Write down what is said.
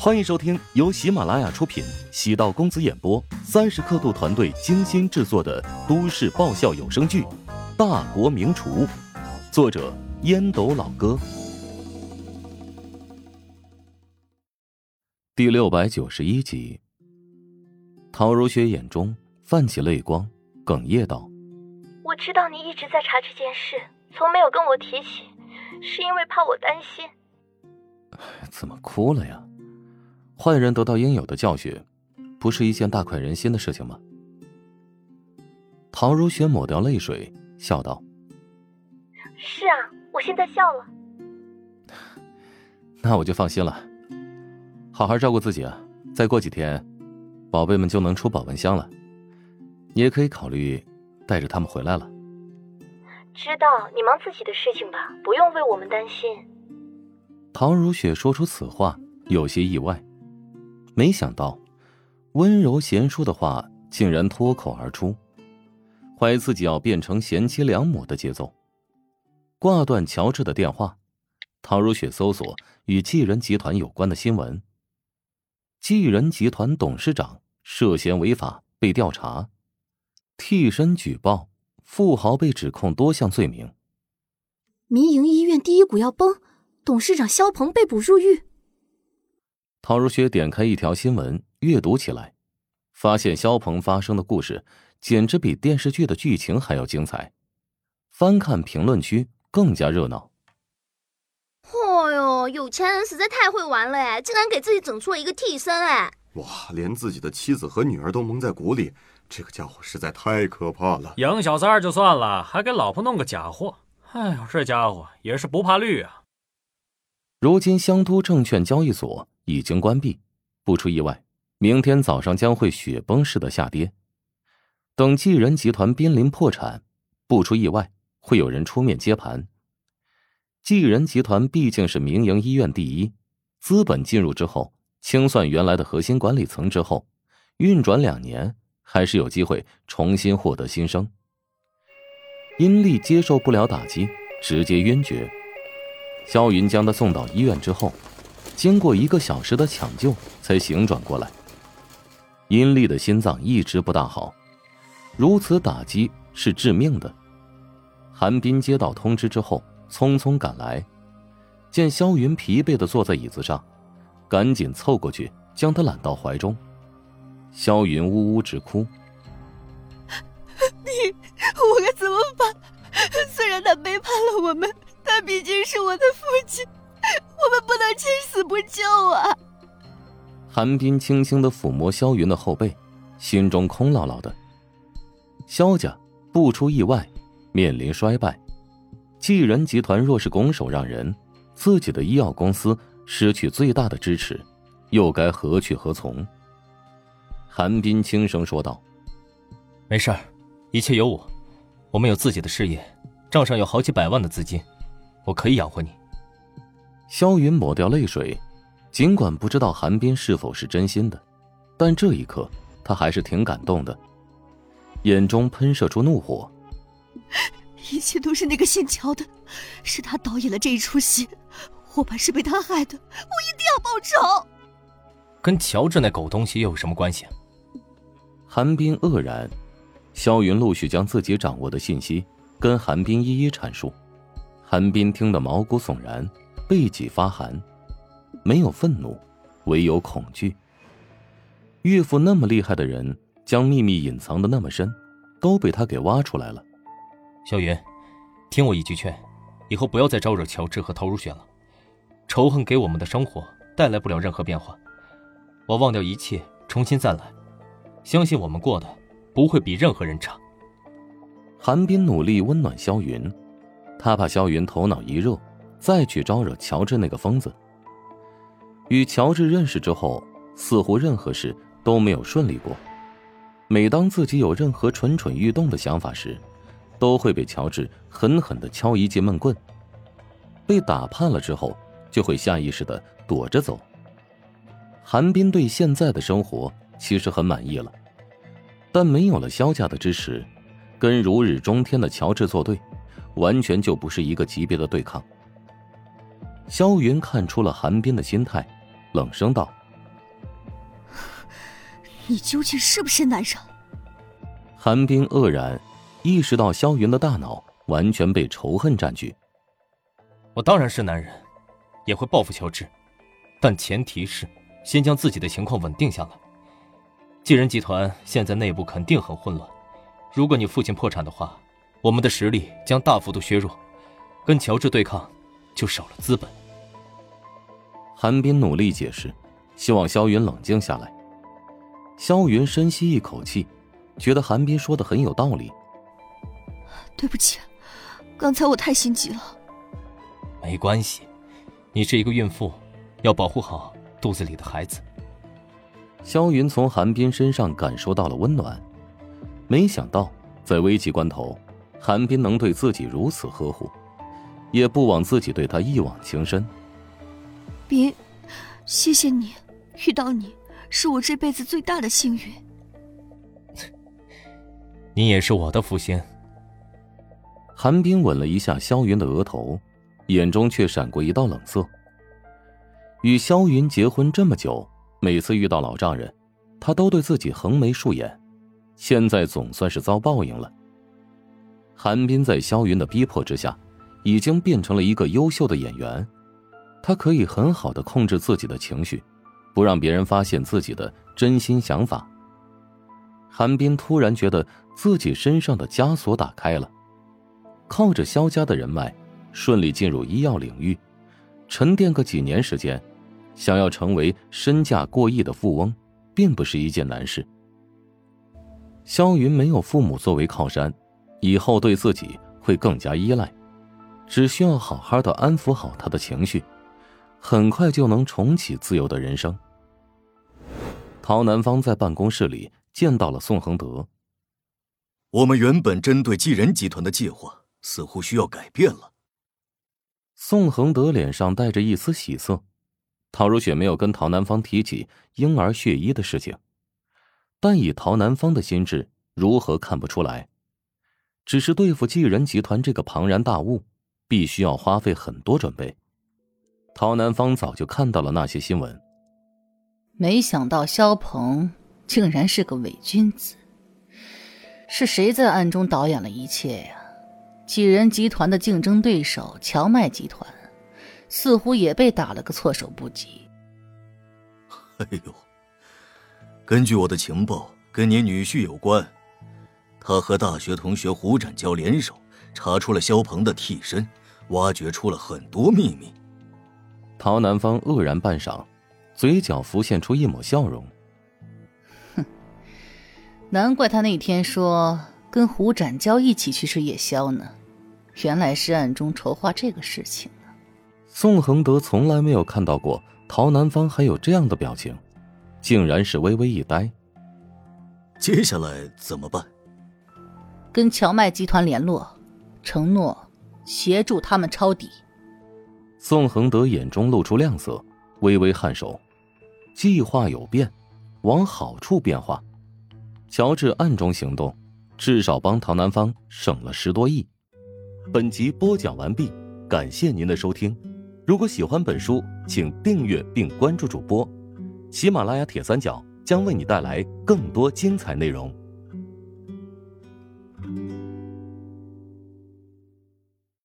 欢迎收听由喜马拉雅出品、喜道公子演播、三十刻度团队精心制作的都市爆笑有声剧《大国名厨》，作者烟斗老哥，第六百九十一集。陶如雪眼中泛起泪光，哽咽道：“我知道你一直在查这件事，从没有跟我提起，是因为怕我担心。怎么哭了呀？”坏人得到应有的教训，不是一件大快人心的事情吗？唐如雪抹掉泪水，笑道：“是啊，我现在笑了。那我就放心了。好好照顾自己啊！再过几天，宝贝们就能出保温箱了，你也可以考虑带着他们回来了。知道你忙自己的事情吧，不用为我们担心。”唐如雪说出此话，有些意外。没想到，温柔贤淑的话竟然脱口而出，怀疑自己要变成贤妻良母的节奏。挂断乔治的电话，陶如雪搜索与继人集团有关的新闻。继人集团董事长涉嫌违法被调查，替身举报，富豪被指控多项罪名。民营医院第一股要崩，董事长肖鹏被捕入狱。陶如雪点开一条新闻，阅读起来，发现肖鹏发生的故事简直比电视剧的剧情还要精彩。翻看评论区，更加热闹。嚯哟，有钱人实在太会玩了哎，竟然给自己整出了一个替身哎！哇，连自己的妻子和女儿都蒙在鼓里，这个家伙实在太可怕了。养小三儿就算了，还给老婆弄个假货，哎呦，这家伙也是不怕绿啊！如今香都证券交易所。已经关闭，不出意外，明天早上将会雪崩式的下跌。等继仁集团濒临破产，不出意外，会有人出面接盘。继仁集团毕竟是民营医院第一，资本进入之后，清算原来的核心管理层之后，运转两年，还是有机会重新获得新生。殷丽接受不了打击，直接晕厥。肖云将他送到医院之后。经过一个小时的抢救，才醒转过来。殷丽的心脏一直不大好，如此打击是致命的。韩冰接到通知之后，匆匆赶来，见萧云疲惫的坐在椅子上，赶紧凑过去将他揽到怀中。萧云呜呜直哭：“你，我该怎么办？虽然他背叛了我们，但毕竟是我的父亲。” 我们不能见死不救啊！韩冰轻轻的抚摸萧云的后背，心中空落落的。萧家不出意外，面临衰败。继人集团若是拱手让人，自己的医药公司失去最大的支持，又该何去何从？韩冰轻声说道：“没事儿，一切有我。我们有自己的事业，账上有好几百万的资金，我可以养活你。”萧云抹掉泪水，尽管不知道韩冰是否是真心的，但这一刻他还是挺感动的，眼中喷射出怒火。一切都是那个姓乔的，是他导演了这一出戏，我爸是被他害的，我一定要报仇。跟乔治那狗东西又有什么关系？韩冰愕然，萧云陆续将自己掌握的信息跟韩冰一一阐述，韩冰听得毛骨悚然。背脊发寒，没有愤怒，唯有恐惧。岳父那么厉害的人，将秘密隐藏的那么深，都被他给挖出来了。萧云，听我一句劝，以后不要再招惹乔治和陶如雪了。仇恨给我们的生活带来不了任何变化。我忘掉一切，重新再来，相信我们过的不会比任何人差。韩冰努力温暖萧云，他怕萧云头脑一热。再去招惹乔治那个疯子。与乔治认识之后，似乎任何事都没有顺利过。每当自己有任何蠢蠢欲动的想法时，都会被乔治狠狠的敲一记闷棍。被打怕了之后，就会下意识的躲着走。韩冰对现在的生活其实很满意了，但没有了萧家的支持，跟如日中天的乔治作对，完全就不是一个级别的对抗。萧云看出了韩冰的心态，冷声道：“你究竟是不是男人？韩冰愕然，意识到萧云的大脑完全被仇恨占据。我当然是男人，也会报复乔治，但前提是先将自己的情况稳定下来。继人集团现在内部肯定很混乱，如果你父亲破产的话，我们的实力将大幅度削弱，跟乔治对抗就少了资本。韩冰努力解释，希望萧云冷静下来。萧云深吸一口气，觉得韩冰说的很有道理。对不起，刚才我太心急了。没关系，你是一个孕妇，要保护好肚子里的孩子。萧云从韩冰身上感受到了温暖，没想到在危急关头，韩冰能对自己如此呵护，也不枉自己对他一往情深。冰，谢谢你，遇到你是我这辈子最大的幸运。你也是我的福星。韩冰吻了一下萧云的额头，眼中却闪过一道冷色。与萧云结婚这么久。每次遇到老丈人，他都对自己横眉竖眼，现在总算是遭报应了。韩冰在萧云的逼迫之下，已经变成了一个优秀的演员，他可以很好的控制自己的情绪，不让别人发现自己的真心想法。韩冰突然觉得自己身上的枷锁打开了，靠着萧家的人脉，顺利进入医药领域，沉淀个几年时间。想要成为身价过亿的富翁，并不是一件难事。萧云没有父母作为靠山，以后对自己会更加依赖，只需要好好的安抚好他的情绪，很快就能重启自由的人生。陶南方在办公室里见到了宋恒德。我们原本针对继仁集团的计划似乎需要改变了。宋恒德脸上带着一丝喜色。陶如雪没有跟陶南方提起婴儿血衣的事情，但以陶南方的心智，如何看不出来？只是对付继仁集团这个庞然大物，必须要花费很多准备。陶南方早就看到了那些新闻，没想到肖鹏竟然是个伪君子。是谁在暗中导演了一切呀？几人集团的竞争对手乔麦集团。似乎也被打了个措手不及。哎呦，根据我的情报，跟你女婿有关。他和大学同学胡展娇联手，查出了肖鹏的替身，挖掘出了很多秘密。陶南方愕然半晌，嘴角浮现出一抹笑容。哼，难怪他那天说跟胡展娇一起去吃夜宵呢，原来是暗中筹划这个事情呢。宋恒德从来没有看到过陶南方还有这样的表情，竟然是微微一呆。接下来怎么办？跟荞麦集团联络，承诺协助他们抄底。宋恒德眼中露出亮色，微微颔首。计划有变，往好处变化。乔治暗中行动，至少帮陶南方省了十多亿。本集播讲完毕，感谢您的收听。如果喜欢本书，请订阅并关注主播。喜马拉雅铁三角将为你带来更多精彩内容。